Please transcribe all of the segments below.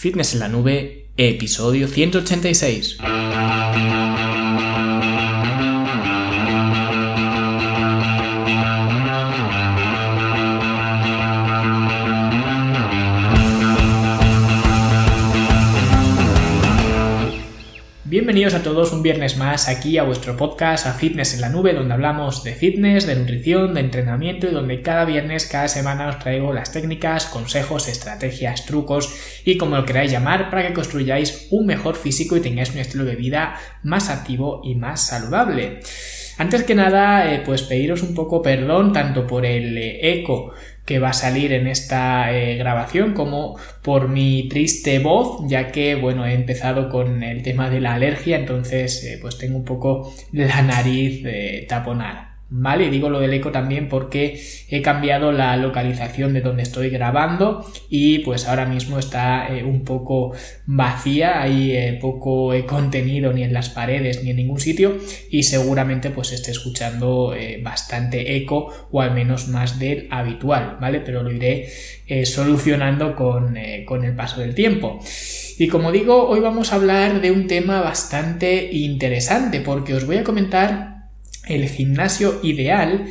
Fitness en la Nube, episodio 186. Bienvenidos a todos un viernes más aquí a vuestro podcast a Fitness en la Nube, donde hablamos de fitness, de nutrición, de entrenamiento y donde cada viernes, cada semana os traigo las técnicas, consejos, estrategias, trucos y como lo queráis llamar para que construyáis un mejor físico y tengáis un estilo de vida más activo y más saludable. Antes que nada, eh, pues pediros un poco perdón tanto por el eh, eco que va a salir en esta eh, grabación como por mi triste voz ya que bueno he empezado con el tema de la alergia entonces pues tengo un poco la nariz taponada ¿vale? Digo lo del eco también porque he cambiado la localización de donde estoy grabando y pues ahora mismo está eh, un poco vacía, hay eh, poco eh, contenido ni en las paredes ni en ningún sitio y seguramente pues esté escuchando bastante eco o al menos más del habitual, ¿vale? Pero lo iré solucionando con, con el paso del tiempo. Y como digo, hoy vamos a hablar de un tema bastante interesante porque os voy a comentar el gimnasio ideal,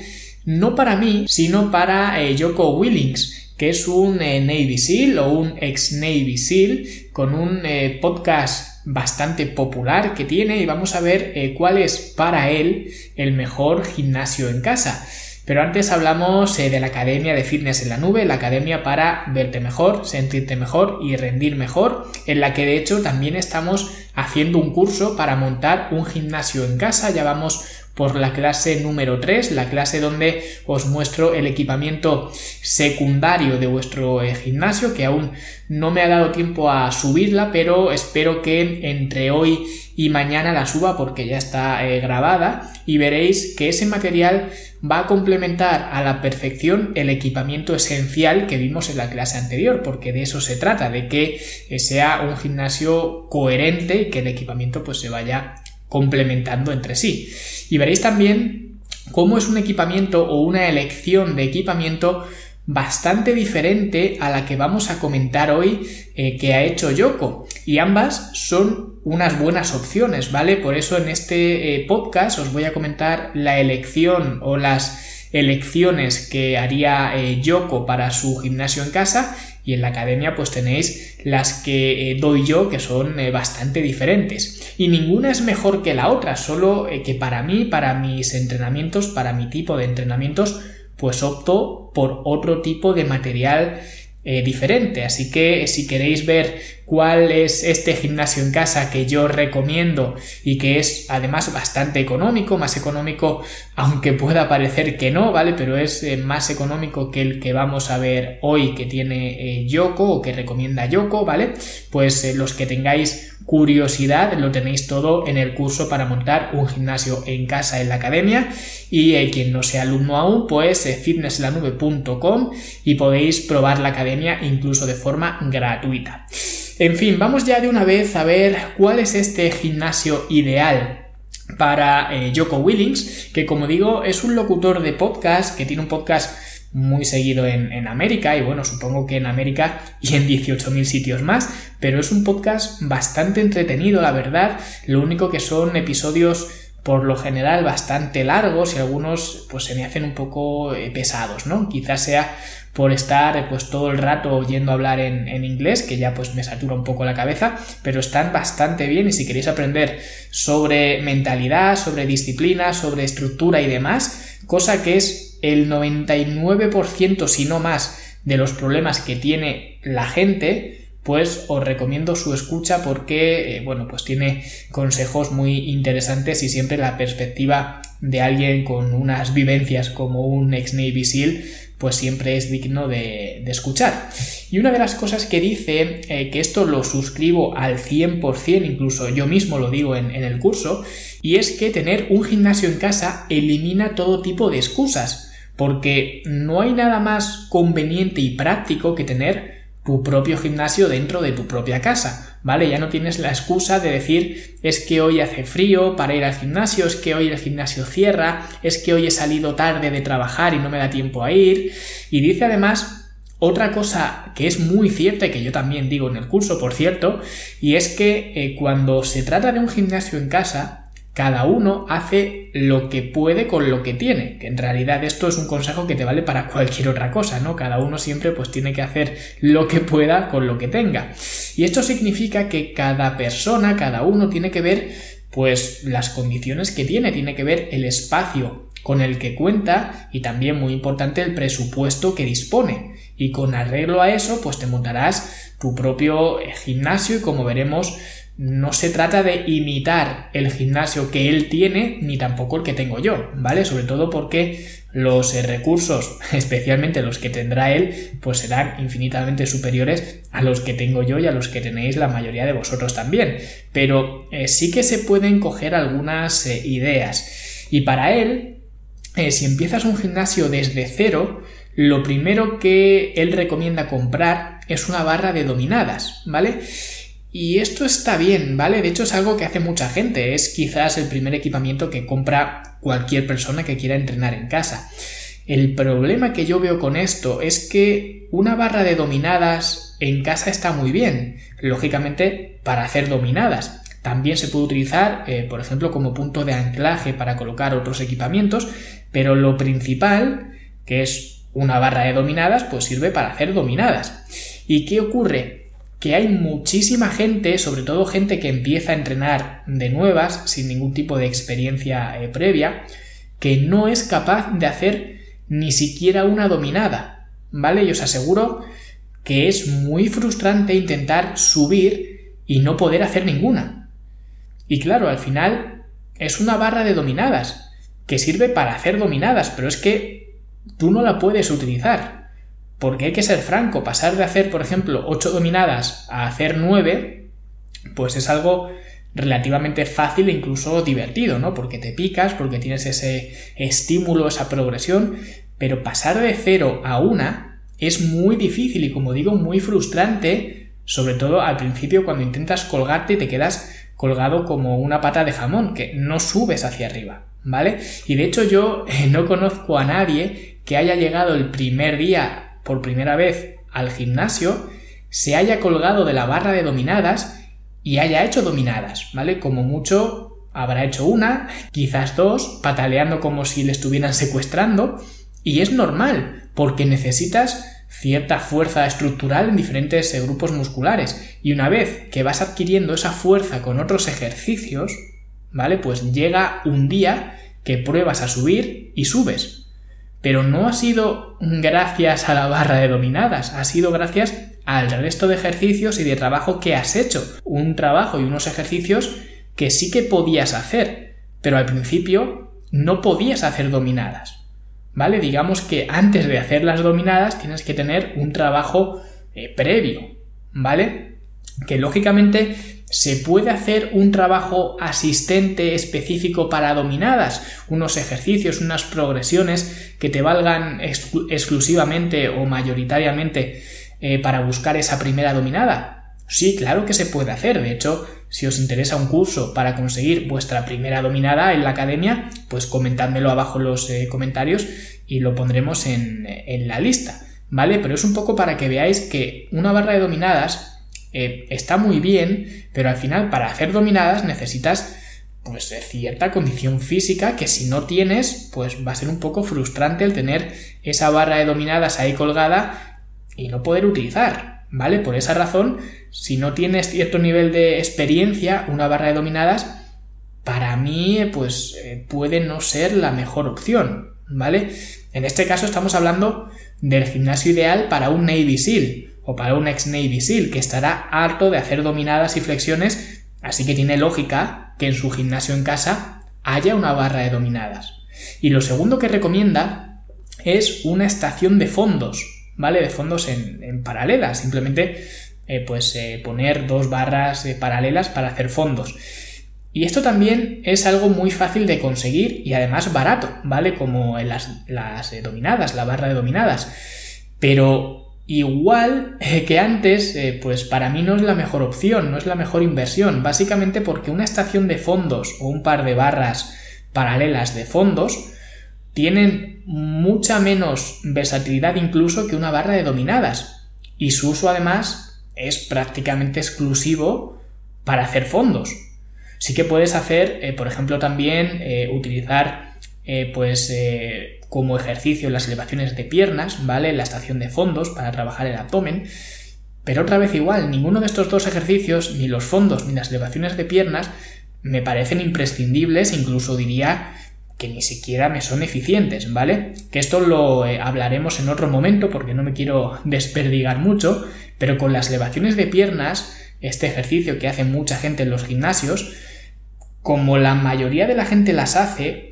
no para mí, sino para eh, Joko Willings, que es un eh, Navy SEAL o un ex Navy SEAL con un eh, podcast bastante popular que tiene y vamos a ver cuál es para él el mejor gimnasio en casa. Pero antes hablamos de la Academia de Fitness en la Nube, la academia para verte mejor, sentirte mejor y rendir mejor, en la que de hecho también estamos haciendo un curso para montar un gimnasio en casa, ya vamos por la clase número 3, la clase donde os muestro el equipamiento secundario de vuestro eh, gimnasio, que aún no me ha dado tiempo a subirla, pero espero que entre hoy y mañana la suba porque ya está eh, grabada y veréis que ese material va a complementar a la perfección el equipamiento esencial que vimos en la clase anterior, porque de eso se trata, de que eh, sea un gimnasio coherente y que el equipamiento pues se vaya complementando entre sí. Y veréis también cómo es un equipamiento o una elección de equipamiento bastante diferente a la que vamos a comentar hoy eh, que ha hecho Yoko. Y ambas son unas buenas opciones, ¿vale? Por eso en este eh, podcast os voy a comentar la elección o las elecciones que haría eh, Yoko para su gimnasio en casa y en la academia pues tenéis las que eh, doy yo que son eh, bastante diferentes. Y ninguna es mejor que la otra solo eh, que para mí para mis entrenamientos para mi tipo de entrenamientos pues opto por otro tipo de material diferente. Así que si queréis ver cuál es este gimnasio en casa que yo recomiendo y que es además bastante económico, más económico aunque pueda parecer que no, ¿vale? Pero es eh, más económico que el que vamos a ver hoy que tiene eh, Yoko o que recomienda Yoko, ¿vale? Pues eh, los que tengáis curiosidad lo tenéis todo en el curso para montar un gimnasio en casa en la academia y quien no sea alumno aún pues fitnesslanube.com y podéis probar la academia incluso de forma gratuita. En fin, vamos ya de una vez a ver cuál es este gimnasio ideal para eh, Joko Willings, que como digo es un locutor de podcast que tiene un podcast muy seguido en, América y bueno, supongo que en América y en 18.000 sitios más, pero es un podcast bastante entretenido, la verdad, lo único que son episodios por lo general bastante largos y algunos pues se me hacen un poco eh, pesados, ¿no? Quizás sea por estar pues todo el rato oyendo hablar en, inglés, que ya pues me satura un poco la cabeza, pero están bastante bien. Y si queréis aprender sobre mentalidad, sobre disciplina, sobre estructura y demás, cosa que es el 99% si no más de los problemas que tiene la gente, pues os recomiendo su escucha porque, eh, bueno, pues tiene consejos muy interesantes y siempre la perspectiva de alguien con unas vivencias como un ex Navy SEAL pues siempre es digno de, escuchar. Y una de las cosas que dice, eh, que esto lo suscribo al 100%, incluso yo mismo lo digo en, en el curso, y es que tener un gimnasio en casa elimina todo tipo de excusas, porque no hay nada más conveniente y práctico que tener tu propio gimnasio dentro de tu propia casa, ¿vale? Ya no tienes la excusa de decir es que hoy hace frío para ir al gimnasio, es que hoy el gimnasio cierra, es que hoy he salido tarde de trabajar y no me da tiempo a ir. Y dice además Otra cosa que es muy cierta y que yo también digo en el curso, por cierto, y es que eh, cuando se trata de un gimnasio en casa, cada uno hace lo que puede con lo que tiene, que en realidad esto es un consejo que te vale para cualquier otra cosa, ¿no? Cada uno siempre pues tiene que hacer lo que pueda con lo que tenga. Y esto significa que cada persona, cada uno tiene que ver pues las condiciones que tiene, tiene que ver el espacio con el que cuenta y también muy importante el presupuesto que dispone. Y con arreglo a eso, pues te montarás tu propio eh, gimnasio y como veremos, no se trata de imitar el gimnasio que él tiene ni tampoco el que tengo yo, ¿vale? Sobre todo porque los eh, recursos, especialmente los que tendrá él, pues serán infinitamente superiores a los que tengo yo y a los que tenéis la mayoría de vosotros también. Pero eh, sí que se pueden coger algunas eh, ideas. Y para él, si empiezas un gimnasio desde cero, lo primero que él recomienda comprar es una barra de dominadas, ¿vale? Y esto está bien, ¿vale? De hecho es algo que hace mucha gente, es quizás el primer equipamiento que compra cualquier persona que quiera entrenar en casa. El problema que yo veo con esto es que una barra de dominadas en casa está muy bien, lógicamente para hacer dominadas. También se puede utilizar, eh, por ejemplo, como punto de anclaje para colocar otros equipamientos, pero lo principal, que es una barra de dominadas, pues sirve para hacer dominadas. ¿Y qué ocurre? Que hay muchísima gente, sobre todo gente que empieza a entrenar de nuevas, sin ningún tipo de experiencia eh, previa, que no es capaz de hacer ni siquiera una dominada, ¿vale? Y os aseguro que es muy frustrante intentar subir y no poder hacer ninguna. Y claro, al final es una barra de dominadas, que sirve para hacer dominadas, pero es que tú no la puedes utilizar. Porque hay que ser franco, pasar de hacer, por ejemplo, 8 dominadas a hacer 9, pues es algo relativamente fácil e incluso divertido, ¿no? Porque te picas, porque tienes ese estímulo, esa progresión, pero pasar de 0 a 1 es muy difícil y como digo, muy frustrante, sobre todo al principio cuando intentas colgarte y te quedas colgado como una pata de jamón, que no subes hacia arriba, ¿vale? Y de hecho yo no conozco a nadie que haya llegado el primer día por primera vez al gimnasio, se haya colgado de la barra de dominadas y haya hecho dominadas, ¿vale? Como mucho habrá hecho una, quizás dos, pataleando como si le estuvieran secuestrando, y es normal, porque necesitas cierta fuerza estructural en diferentes eh, grupos musculares, y una vez que vas adquiriendo esa fuerza con otros ejercicios, ¿vale? Pues llega un día que pruebas a subir y subes, pero no ha sido gracias a la barra de dominadas, ha sido gracias al resto de ejercicios y de trabajo que has hecho. Un trabajo y unos ejercicios que sí que podías hacer, pero al principio no podías hacer dominadas. ¿Vale? Digamos que antes de hacer las dominadas tienes que tener un trabajo eh, previo, ¿vale? Que lógicamente se puede hacer un trabajo asistente específico para dominadas, unos ejercicios, unas progresiones que te valgan exclusivamente o mayoritariamente eh, para buscar esa primera dominada. Sí, claro que se puede hacer. De hecho, si os interesa un curso para conseguir vuestra primera dominada en la academia, pues comentádmelo abajo en los eh, comentarios y lo pondremos en, en la lista. ¿Vale? Pero es un poco para que veáis que una barra de dominadas eh, está muy bien, pero al final para hacer dominadas necesitas pues cierta condición física que si no tienes, pues va a ser un poco frustrante el tener esa barra de dominadas ahí colgada y no poder utilizar, ¿vale? Por esa razón, si no tienes cierto nivel de experiencia, una barra de dominadas, para mí, pues eh, puede no ser la mejor opción, ¿vale? En este caso estamos hablando del gimnasio ideal para un Navy SEAL, o para un ex Navy SEAL que estará harto de hacer dominadas y flexiones, así que tiene lógica que en su gimnasio en casa haya una barra de dominadas. Y lo segundo que recomienda es una estación de fondos, ¿vale? De fondos en, paralelas, simplemente eh, pues eh, poner dos barras eh, paralelas para hacer fondos. Y esto también es algo muy fácil de conseguir y además barato, ¿vale? Como en las, las dominadas, la barra de dominadas. Pero Igual eh, que antes, eh, pues para mí no es la mejor opción, no es la mejor inversión, básicamente porque una estación de fondos o un par de barras paralelas de fondos tienen mucha menos versatilidad incluso que una barra de dominadas. Y su uso además es prácticamente exclusivo para hacer fondos. Sí que puedes hacer, eh, por ejemplo, también utilizar pues como ejercicio las elevaciones de piernas, ¿vale? La estación de fondos para trabajar el abdomen. Pero otra vez igual, ninguno de estos dos ejercicios, ni los fondos ni las elevaciones de piernas, me parecen imprescindibles, incluso diría que ni siquiera me son eficientes, ¿vale? Que esto lo hablaremos en otro momento porque no me quiero desperdigar mucho, pero con las elevaciones de piernas, este ejercicio que hace mucha gente en los gimnasios, como la mayoría de la gente las hace,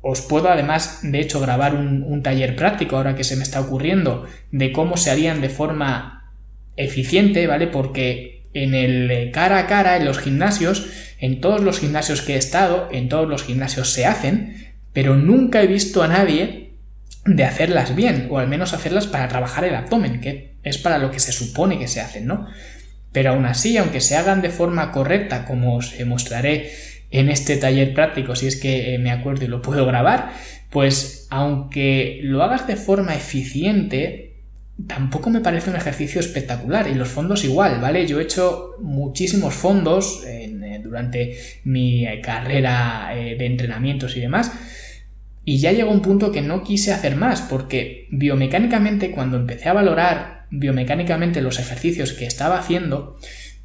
os puedo además, de hecho, grabar un, taller práctico ahora que se me está ocurriendo de cómo se harían de forma eficiente, ¿vale? Porque en el cara a cara, en los gimnasios, en todos los gimnasios que he estado, en todos los gimnasios se hacen, pero nunca he visto a nadie de hacerlas bien, o al menos hacerlas para trabajar el abdomen, que es para lo que se supone que se hacen, ¿no? Pero aún así, aunque se hagan de forma correcta, como os mostraré en este taller práctico, si es que eh, me acuerdo y lo puedo grabar, pues aunque lo hagas de forma eficiente, tampoco me parece un ejercicio espectacular. Y los fondos igual, ¿vale? Yo he hecho muchísimos fondos eh, durante mi eh, carrera de entrenamientos y demás. Y ya llegó un punto que no quise hacer más, porque biomecánicamente cuando empecé a valorar biomecánicamente los ejercicios que estaba haciendo,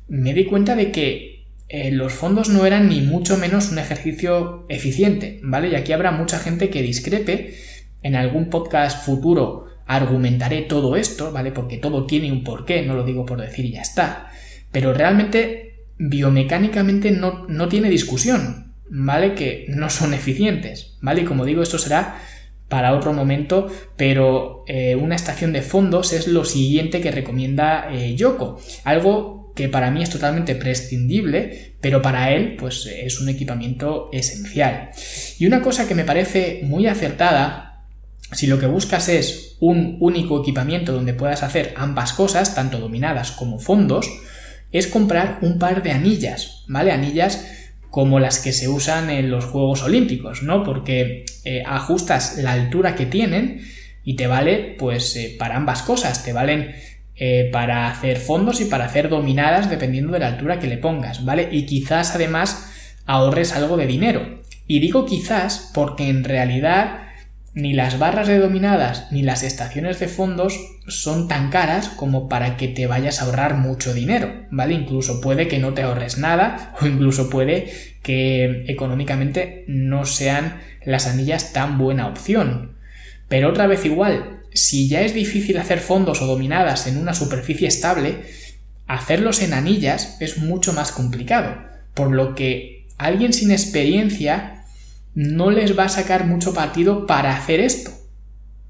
me di cuenta de que eh, los fondos no eran ni mucho menos un ejercicio eficiente, ¿vale? Y aquí habrá mucha gente que discrepe. En algún podcast futuro argumentaré todo esto, ¿vale? Porque todo tiene un porqué, no lo digo por decir y ya está. Pero realmente, biomecánicamente no, no tiene discusión, ¿vale? Que no son eficientes, ¿vale? Y como digo, esto será para otro momento, pero eh, una estación de fondos es lo siguiente que recomienda eh, Yoko. Algo que para mí es totalmente prescindible, pero para él pues es un equipamiento esencial. Y una cosa que me parece muy acertada, si lo que buscas es un único equipamiento donde puedas hacer ambas cosas, tanto dominadas como fondos, es comprar un par de anillas, ¿vale? Anillas como las que se usan en los Juegos Olímpicos, ¿no? Porque eh, ajustas la altura que tienen y te vale pues eh, para ambas cosas, te valen eh, para hacer fondos y para hacer dominadas dependiendo de la altura que le pongas, ¿vale? Y quizás además ahorres algo de dinero. Y digo quizás porque en realidad ni las barras de dominadas ni las estaciones de fondos son tan caras como para que te vayas a ahorrar mucho dinero, ¿vale? Incluso puede que no te ahorres nada o incluso puede que económicamente no sean las anillas tan buena opción. Pero otra vez igual, si ya es difícil hacer fondos o dominadas en una superficie estable, hacerlos en anillas es mucho más complicado, por lo que alguien sin experiencia no les va a sacar mucho partido para hacer esto,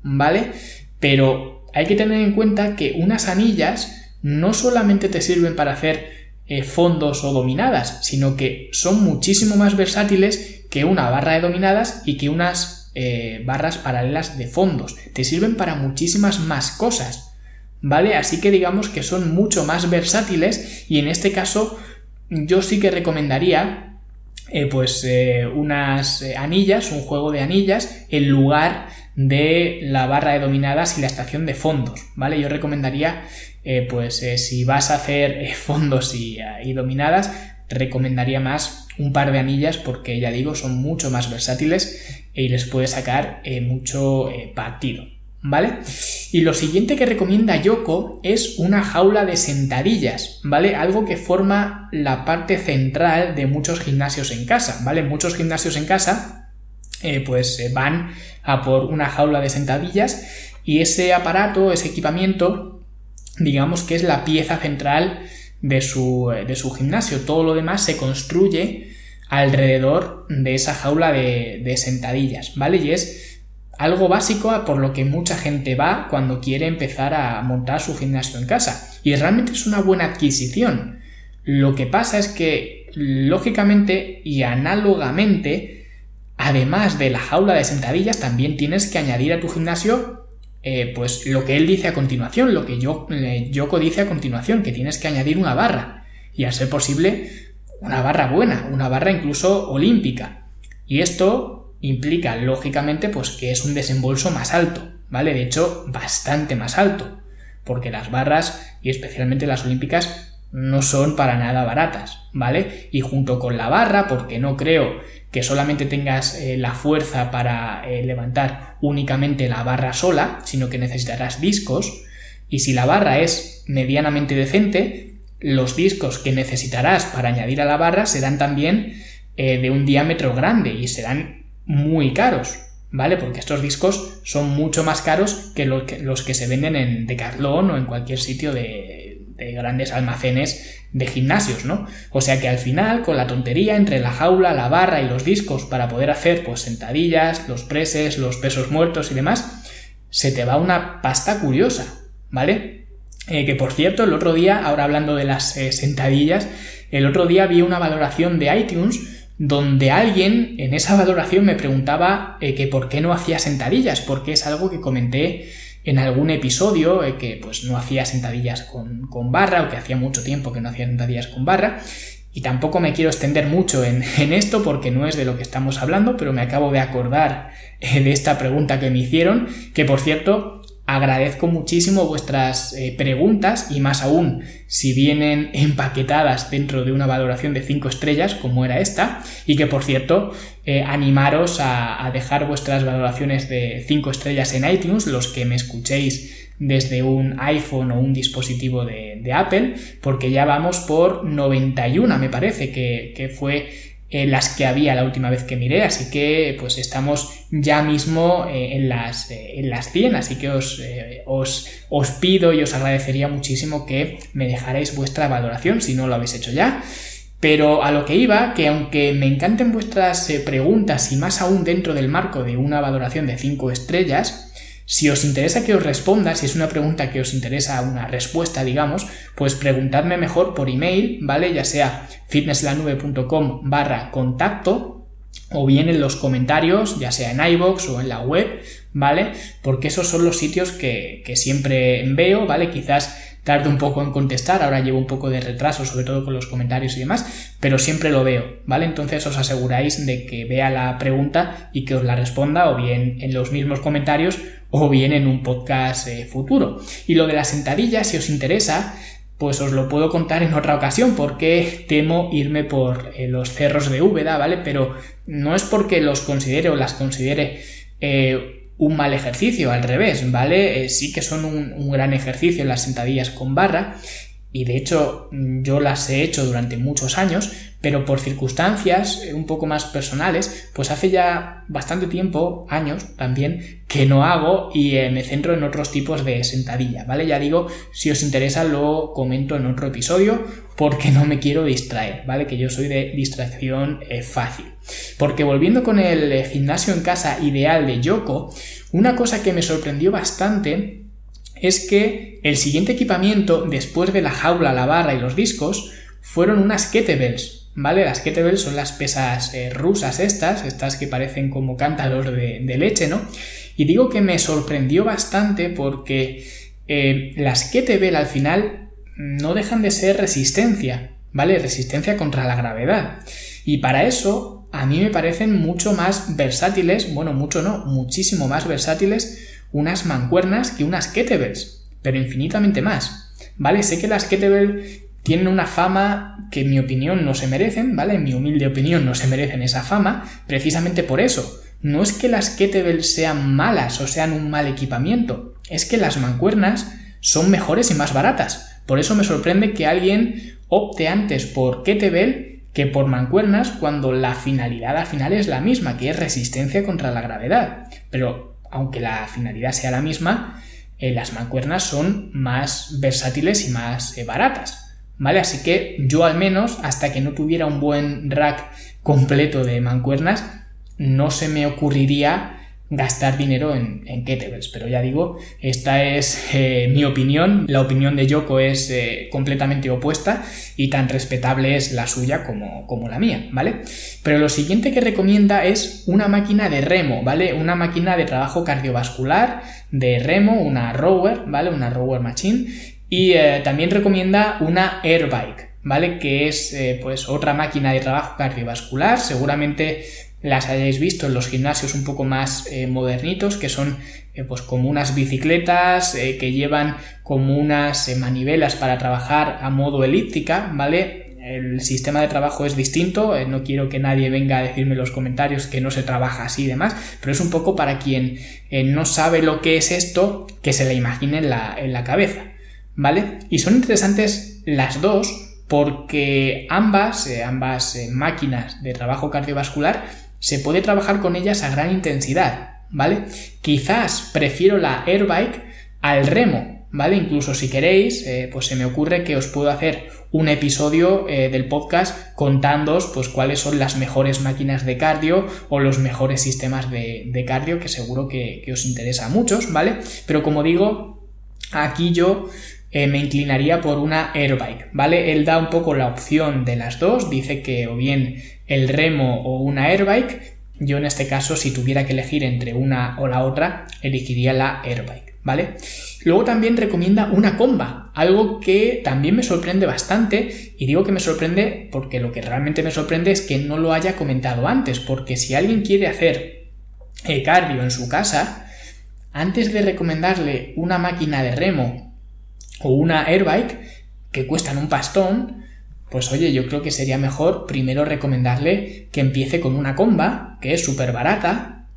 ¿vale? Pero hay que tener en cuenta que unas anillas no solamente te sirven para hacer eh, fondos o dominadas, sino que son muchísimo más versátiles que una barra de dominadas y que unas eh, barras paralelas de fondos. Te sirven para muchísimas más cosas, ¿vale? Así que digamos que son mucho más versátiles y en este caso yo sí que recomendaría eh, pues eh, unas anillas, un juego de anillas, en lugar de la barra de dominadas y la estación de fondos, ¿vale? Yo recomendaría, pues si vas a hacer fondos y, dominadas, recomendaría más un par de anillas porque ya digo, son mucho más versátiles y les puedes sacar mucho partido. ¿vale? Y lo siguiente que recomienda Yoko es una jaula de sentadillas, ¿vale? Algo que forma la parte central de muchos gimnasios en casa, ¿vale? Muchos gimnasios en casa eh, pues eh, van a por una jaula de sentadillas y ese aparato, ese equipamiento, digamos que es la pieza central de su, de su gimnasio. Todo lo demás se construye alrededor de esa jaula de, de sentadillas, ¿vale? Y es algo básico por lo que mucha gente va cuando quiere empezar a montar su gimnasio en casa. Y realmente es una buena adquisición. Lo que pasa es que, lógicamente y análogamente, además de la jaula de sentadillas, también tienes que añadir a tu gimnasio eh, pues lo que él dice a continuación, lo que yo, eh, Yoko dice a continuación, que tienes que añadir una barra. Y a ser posible, una barra buena, una barra incluso olímpica. Y esto implica lógicamente pues que es un desembolso más alto, ¿vale? De hecho, bastante más alto, porque las barras y especialmente las olímpicas no son para nada baratas, ¿vale? Y junto con la barra, porque no creo que solamente tengas eh, la fuerza para eh, levantar únicamente la barra sola, sino que necesitarás discos, y si la barra es medianamente decente, los discos que necesitarás para añadir a la barra serán también eh, de un diámetro grande y serán muy caros, ¿vale? Porque estos discos son mucho más caros que, los que se venden en Decathlon o en cualquier sitio de, grandes almacenes de gimnasios, ¿no? O sea que al final, con la tontería entre la jaula, la barra y los discos para poder hacer pues sentadillas, los preses, los pesos muertos y demás, se te va una pasta curiosa, ¿vale? Eh, que por cierto, el otro día, ahora hablando de las eh, sentadillas, el otro día vi una valoración de iTunes donde alguien en esa valoración me preguntaba eh, que por qué no hacía sentadillas, porque es algo que comenté en algún episodio que pues no hacía sentadillas con, con, barra o que hacía mucho tiempo que no hacía sentadillas con barra y tampoco me quiero extender mucho en, en esto porque no es de lo que estamos hablando pero me acabo de acordar de esta pregunta que me hicieron que por cierto Agradezco muchísimo vuestras eh, preguntas y más aún si vienen empaquetadas dentro de una valoración de 5 estrellas como era esta y que por cierto eh, animaros a, dejar vuestras valoraciones de 5 estrellas en iTunes los que me escuchéis desde un iPhone o un dispositivo de, Apple porque ya vamos por 91 me parece que fue las que había la última vez que miré, así que pues estamos ya mismo eh, en, las, eh, en las 100, así que os, eh, os, os, pido y os agradecería muchísimo que me dejarais vuestra valoración si no lo habéis hecho ya. Pero a lo que iba, que aunque me encanten vuestras preguntas y más aún dentro del marco de una valoración de 5 estrellas, si os interesa que os responda, si es una pregunta que os interesa una respuesta, digamos, pues preguntadme mejor por email, ¿vale? Ya sea fitnesslanube.com barra contacto o bien en los comentarios, ya sea en iBox o en la web, ¿vale? Porque esos son los sitios que, que siempre veo, ¿vale? Quizás tarde un poco en contestar, ahora llevo un poco de retraso, sobre todo con los comentarios y demás, pero siempre lo veo, ¿vale? Entonces os aseguráis de que vea la pregunta y que os la responda o bien en los mismos comentarios o bien en un podcast eh, futuro. Y lo de las sentadillas, si os interesa, pues os lo puedo contar en otra ocasión porque temo irme por eh, los cerros de Úbeda, ¿vale? Pero no es porque los considere o las considere eh, un mal ejercicio, al revés, ¿vale? Eh, sí que son un, gran ejercicio las sentadillas con barra y de hecho yo las he hecho durante muchos años, pero por circunstancias eh, un poco más personales, pues hace ya bastante tiempo, años también, que no hago y eh, me centro en otros tipos de sentadilla, ¿vale? Ya digo, si os interesa lo comento en otro episodio porque no me quiero distraer, ¿vale? Que yo soy de distracción eh, fácil. Porque volviendo con el gimnasio en casa ideal de Yoko, una cosa que me sorprendió bastante es que el siguiente equipamiento, después de la jaula, la barra y los discos, fueron unas kettlebells, ¿vale? Las kettlebells son las pesas eh, rusas estas, estas que parecen como cántaros de, leche, ¿no? Y digo que me sorprendió bastante porque eh, las kettlebell al final no dejan de ser resistencia, ¿vale? Resistencia contra la gravedad. Y para eso a mí me parecen mucho más versátiles, bueno, mucho no, muchísimo más versátiles unas mancuernas que unas kettlebells, pero infinitamente más. ¿Vale? Sé que las kettlebell tienen una fama que en mi opinión no se merecen, ¿vale? En mi humilde opinión no se merecen esa fama, precisamente por eso. No es que las kettlebells sean malas o sean un mal equipamiento, es que las mancuernas son mejores y más baratas. Por eso me sorprende que alguien opte antes por kettlebell que por mancuernas cuando la finalidad al final es la misma, que es resistencia contra la gravedad. Pero aunque la finalidad sea la misma, eh, las mancuernas son más versátiles y más eh, baratas. ¿Vale? Así que yo al menos, hasta que no tuviera un buen rack completo de mancuernas, no se me ocurriría gastar dinero en, kettlebells. Pero ya digo, esta es eh, mi opinión. La opinión de Yoko es eh, completamente opuesta y tan respetable es la suya como, como, la mía, ¿vale? Pero lo siguiente que recomienda es una máquina de remo, ¿vale? Una máquina de trabajo cardiovascular de remo, una rower, ¿vale? Una rower machine y eh, también recomienda una airbike, ¿vale? Que es eh, pues otra máquina de trabajo cardiovascular. Seguramente las hayáis visto en los gimnasios un poco más eh, modernitos, que son pues como unas bicicletas que llevan como unas manivelas para trabajar a modo elíptica, ¿vale? El sistema de trabajo es distinto, no quiero que nadie venga a decirme en los comentarios que no se trabaja así y demás, pero es un poco para quien no sabe lo que es esto, que se le imagine en la, en la cabeza, ¿vale? Y son interesantes las dos porque ambas, ambas máquinas de trabajo cardiovascular se puede trabajar con ellas a gran intensidad, ¿vale? Quizás prefiero la airbike al remo, ¿vale? Incluso si queréis, eh, pues se me ocurre que os puedo hacer un episodio eh, del podcast contándoos pues cuáles son las mejores máquinas de cardio o los mejores sistemas de, cardio que seguro que, os interesa a muchos, ¿vale? Pero como digo, aquí yo eh, me inclinaría por una airbike, ¿vale? Él da un poco la opción de las dos, dice que o bien el remo o una airbike, yo en este caso si tuviera que elegir entre una o la otra, elegiría la airbike, ¿vale? Luego también recomienda una comba, algo que también me sorprende bastante y digo que me sorprende porque lo que realmente me sorprende es que no lo haya comentado antes, porque si alguien quiere hacer eh, cardio en su casa, antes de recomendarle una máquina de remo o una airbike que cuestan un pastón, pues oye, yo creo que sería mejor primero recomendarle que empiece con una comba, que es súper barata,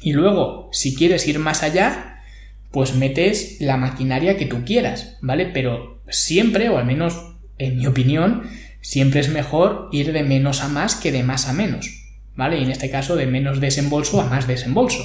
y luego, si quieres ir más allá, pues metes la maquinaria que tú quieras, ¿vale? Pero siempre, o al menos en mi opinión, siempre es mejor ir de menos a más que de más a menos, ¿vale? Y en este caso de menos desembolso a más desembolso.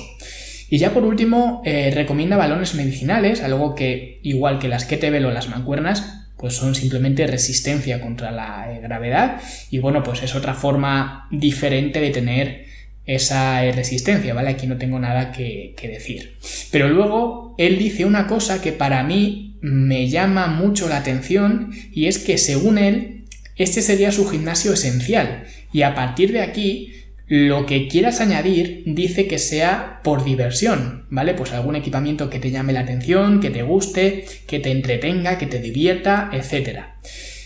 Y ya por último, eh, recomienda balones medicinales, algo que, igual que las kettlebell o las mancuernas, pues son simplemente resistencia contra la eh, gravedad y bueno, pues es otra forma diferente de tener esa eh, resistencia, ¿vale? Aquí no tengo nada que, decir. Pero luego él dice una cosa que para mí me llama mucho la atención y es que según él, este sería su gimnasio esencial y a partir de aquí lo que quieras añadir dice que sea por diversión, ¿vale? Pues algún equipamiento que te llame la atención, que te guste, que te entretenga, que te divierta, etc.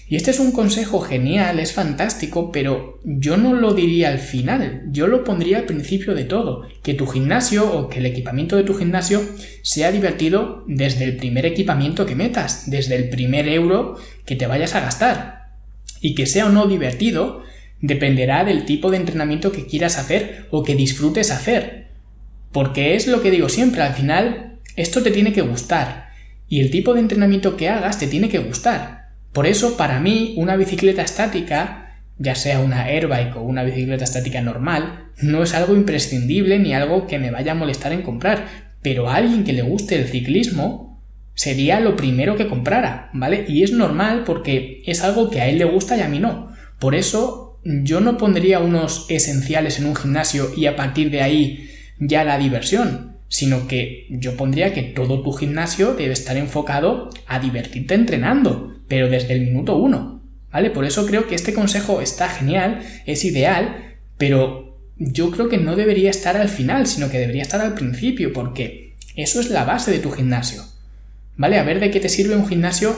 Y este es un consejo genial, es fantástico, pero yo no lo diría al final, yo lo pondría al principio de todo, que tu gimnasio o que el equipamiento de tu gimnasio sea divertido desde el primer equipamiento que metas, desde el primer euro que te vayas a gastar. Y que sea o no divertido dependerá del tipo de entrenamiento que quieras hacer o que disfrutes hacer. Porque es lo que digo siempre, al final esto te tiene que gustar y el tipo de entrenamiento que hagas te tiene que gustar. Por eso, para mí, una bicicleta estática, ya sea una airbike o una bicicleta estática normal, no es algo imprescindible ni algo que me vaya a molestar en comprar, pero a alguien que le guste el ciclismo sería lo primero que comprara, ¿vale? Y es normal porque es algo que a él le gusta y a mí no. Por eso yo no pondría unos esenciales en un gimnasio y a partir de ahí ya la diversión, sino que yo pondría que todo tu gimnasio debe estar enfocado a divertirte entrenando, pero desde el minuto uno, ¿vale? Por eso creo que este consejo está genial, es ideal, pero yo creo que no debería estar al final, sino que debería estar al principio, porque eso es la base de tu gimnasio, ¿vale? A ver de qué te sirve un gimnasio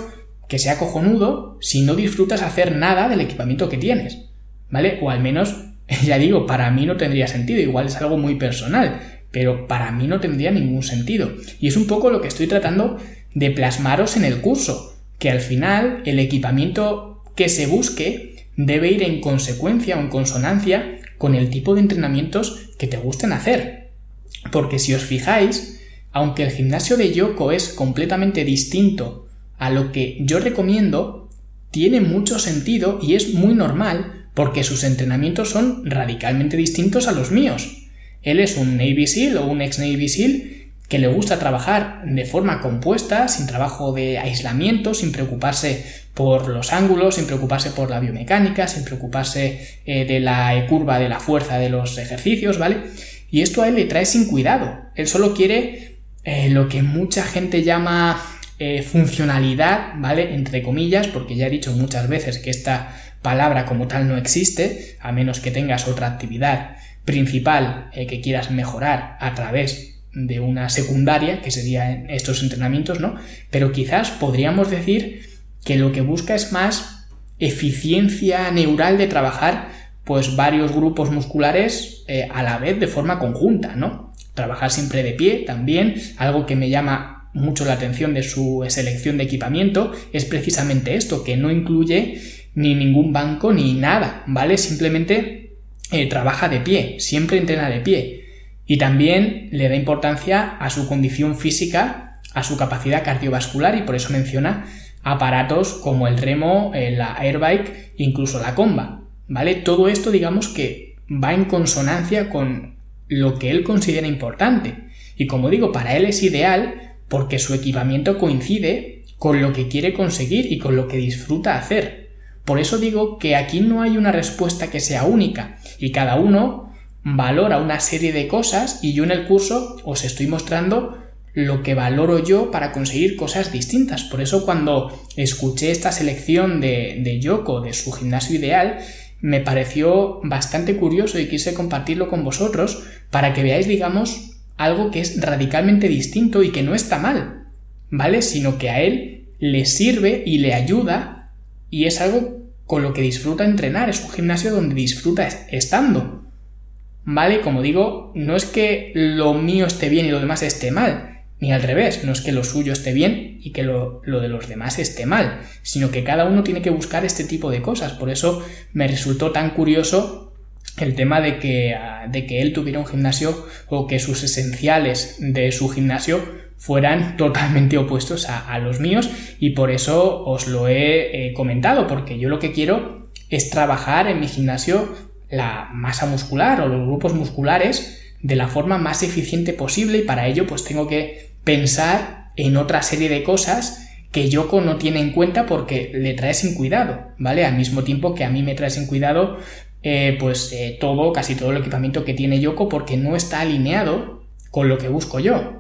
que sea cojonudo si no disfrutas hacer nada del equipamiento que tienes. ¿Vale? O al menos, ya digo, para mí no tendría sentido, igual es algo muy personal, pero para mí no tendría ningún sentido. Y es un poco lo que estoy tratando de plasmaros en el curso, que al final el equipamiento que se busque debe ir en consecuencia o en consonancia con el tipo de entrenamientos que te gusten hacer. Porque si os fijáis, aunque el gimnasio de Yoko es completamente distinto a lo que yo recomiendo, tiene mucho sentido y es muy normal porque sus entrenamientos son radicalmente distintos a los míos. Él es un Navy SEAL o un ex Navy SEAL que le gusta trabajar de forma compuesta, sin trabajo de aislamiento, sin preocuparse por los ángulos, sin preocuparse por la biomecánica, sin preocuparse eh, de la curva de la fuerza de los ejercicios, ¿vale? Y esto a él le trae sin cuidado. Él solo quiere eh, lo que mucha gente llama eh, funcionalidad, ¿vale? Entre comillas, porque ya he dicho muchas veces que esta palabra como tal no existe, a menos que tengas otra actividad principal eh, que quieras mejorar a través de una secundaria, que serían estos entrenamientos, ¿no? Pero quizás podríamos decir que lo que busca es más eficiencia neural de trabajar pues varios grupos musculares eh, a la vez de forma conjunta, ¿no? Trabajar siempre de pie también, algo que me llama mucho la atención de su selección de equipamiento es precisamente esto, que no incluye ni ningún banco ni nada, ¿vale? Simplemente eh, trabaja de pie, siempre entrena de pie. Y también le da importancia a su condición física, a su capacidad cardiovascular y por eso menciona aparatos como el remo, eh, la airbike, incluso la comba, ¿vale? Todo esto digamos que va en consonancia con lo que él considera importante. Y como digo, para él es ideal porque su equipamiento coincide con lo que quiere conseguir y con lo que disfruta hacer. Por eso digo que aquí no hay una respuesta que sea única y cada uno valora una serie de cosas y yo en el curso os estoy mostrando lo que valoro yo para conseguir cosas distintas. Por eso cuando escuché esta selección de, de Yoko, de su gimnasio ideal, me pareció bastante curioso y quise compartirlo con vosotros para que veáis, digamos, algo que es radicalmente distinto y que no está mal, ¿vale? Sino que a él le sirve y le ayuda y es algo con lo que disfruta entrenar, es un gimnasio donde disfruta estando. ¿Vale? Como digo, no es que lo mío esté bien y lo demás esté mal, ni al revés, no es que lo suyo esté bien y que lo, de los demás esté mal, sino que cada uno tiene que buscar este tipo de cosas. Por eso me resultó tan curioso el tema de que, de que él tuviera un gimnasio o que sus esenciales de su gimnasio fueran totalmente opuestos a, los míos y por eso os lo he comentado, porque yo lo que quiero es trabajar en mi gimnasio la masa muscular o los grupos musculares de la forma más eficiente posible y para ello pues tengo que pensar en otra serie de cosas que Yoko no tiene en cuenta porque le trae sin cuidado, ¿vale? Al mismo tiempo que a mí me trae sin cuidado eh, pues eh, todo, casi todo el equipamiento que tiene Yoko porque no está alineado con lo que busco yo.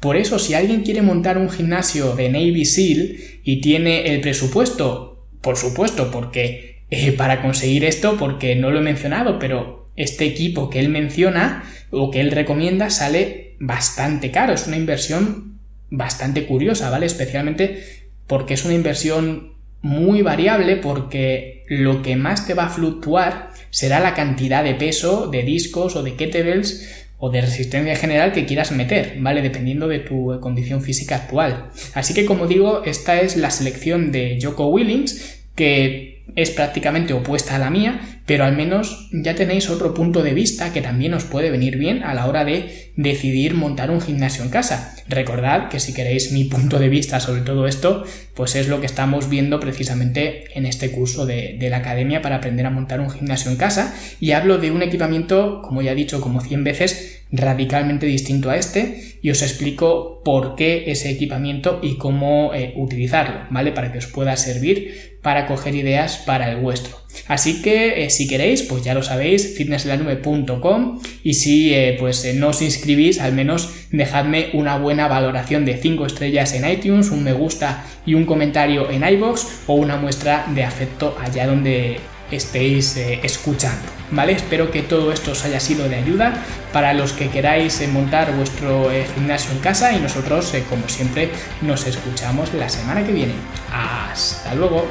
Por eso, si alguien quiere montar un gimnasio de Navy SEAL y tiene el presupuesto, por supuesto, porque eh, para conseguir esto, porque no lo he mencionado, pero este equipo que él menciona o que él recomienda sale bastante caro, es una inversión bastante curiosa, ¿vale? Especialmente porque es una inversión muy variable porque lo que más te va a fluctuar será la cantidad de peso, de discos o de kettlebells o de resistencia general que quieras meter, ¿vale? Dependiendo de tu condición física actual. Así que como digo, esta es la selección de Joko Willings, que es prácticamente opuesta a la mía, pero al menos ya tenéis otro punto de vista que también os puede venir bien a la hora de decidir montar un gimnasio en casa. Recordad que si queréis mi punto de vista sobre todo esto, pues es lo que estamos viendo precisamente en este curso de, la academia para aprender a montar un gimnasio en casa y hablo de un equipamiento, como ya he dicho como 100 veces, radicalmente distinto a este y os explico por qué ese equipamiento y cómo eh, utilizarlo, ¿vale? Para que os pueda servir para coger ideas para el vuestro. Así que eh, si queréis, pues ya lo sabéis, fitnesslanube.com y si eh, pues no os inscribís, al menos dejadme una buena valoración de 5 estrellas en iTunes, un me gusta y un comentario en iBox o una muestra de afecto allá donde estéis eh, escuchando. ¿Vale? Espero que todo esto os haya sido de ayuda para los que queráis eh, montar vuestro eh, gimnasio en casa y nosotros, como siempre, nos escuchamos la semana que viene. Hasta luego.